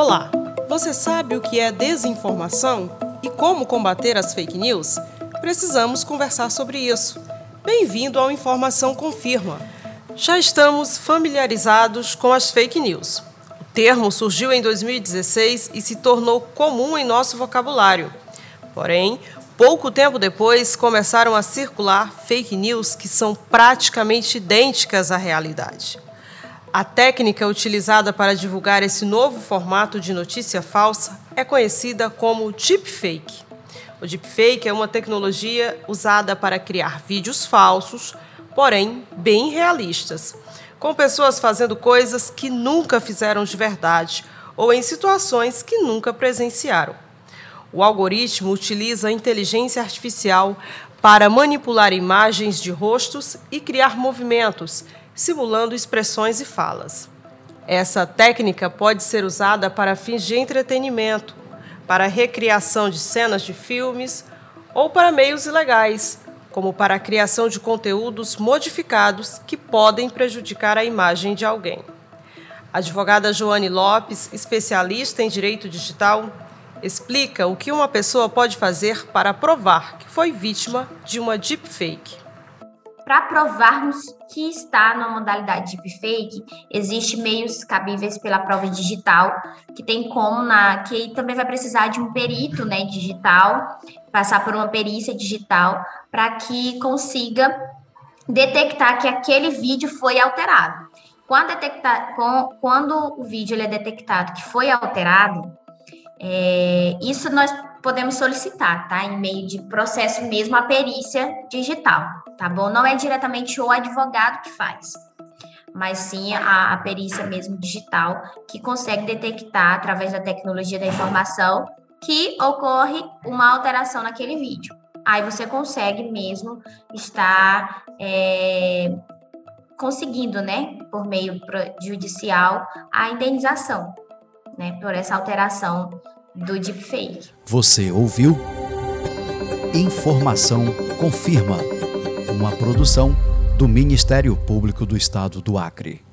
Olá, você sabe o que é desinformação e como combater as fake news? Precisamos conversar sobre isso. Bem-vindo ao Informação Confirma. Já estamos familiarizados com as fake news. O termo surgiu em 2016 e se tornou comum em nosso vocabulário. Porém, pouco tempo depois começaram a circular fake news que são praticamente idênticas à realidade. A técnica utilizada para divulgar esse novo formato de notícia falsa é conhecida como deepfake. O deepfake é uma tecnologia usada para criar vídeos falsos, porém bem realistas, com pessoas fazendo coisas que nunca fizeram de verdade ou em situações que nunca presenciaram. O algoritmo utiliza a inteligência artificial para manipular imagens de rostos e criar movimentos simulando expressões e falas. Essa técnica pode ser usada para fins de entretenimento, para recriação de cenas de filmes ou para meios ilegais, como para a criação de conteúdos modificados que podem prejudicar a imagem de alguém. A advogada Joane Lopes, especialista em direito digital, explica o que uma pessoa pode fazer para provar que foi vítima de uma deepfake. Para provarmos que está na modalidade deepfake, existe meios cabíveis pela prova digital, que tem como na que também vai precisar de um perito, né, digital, passar por uma perícia digital para que consiga detectar que aquele vídeo foi alterado. Quando, detectar, quando o vídeo é detectado que foi alterado, é, isso nós podemos solicitar, tá? Em meio de processo mesmo a perícia digital, tá bom? Não é diretamente o advogado que faz, mas sim a, a perícia mesmo digital que consegue detectar através da tecnologia da informação que ocorre uma alteração naquele vídeo. Aí você consegue mesmo estar é, conseguindo, né, por meio judicial, a indenização, né, por essa alteração do deepfake. Você ouviu? Informação confirma. Uma produção do Ministério Público do Estado do Acre.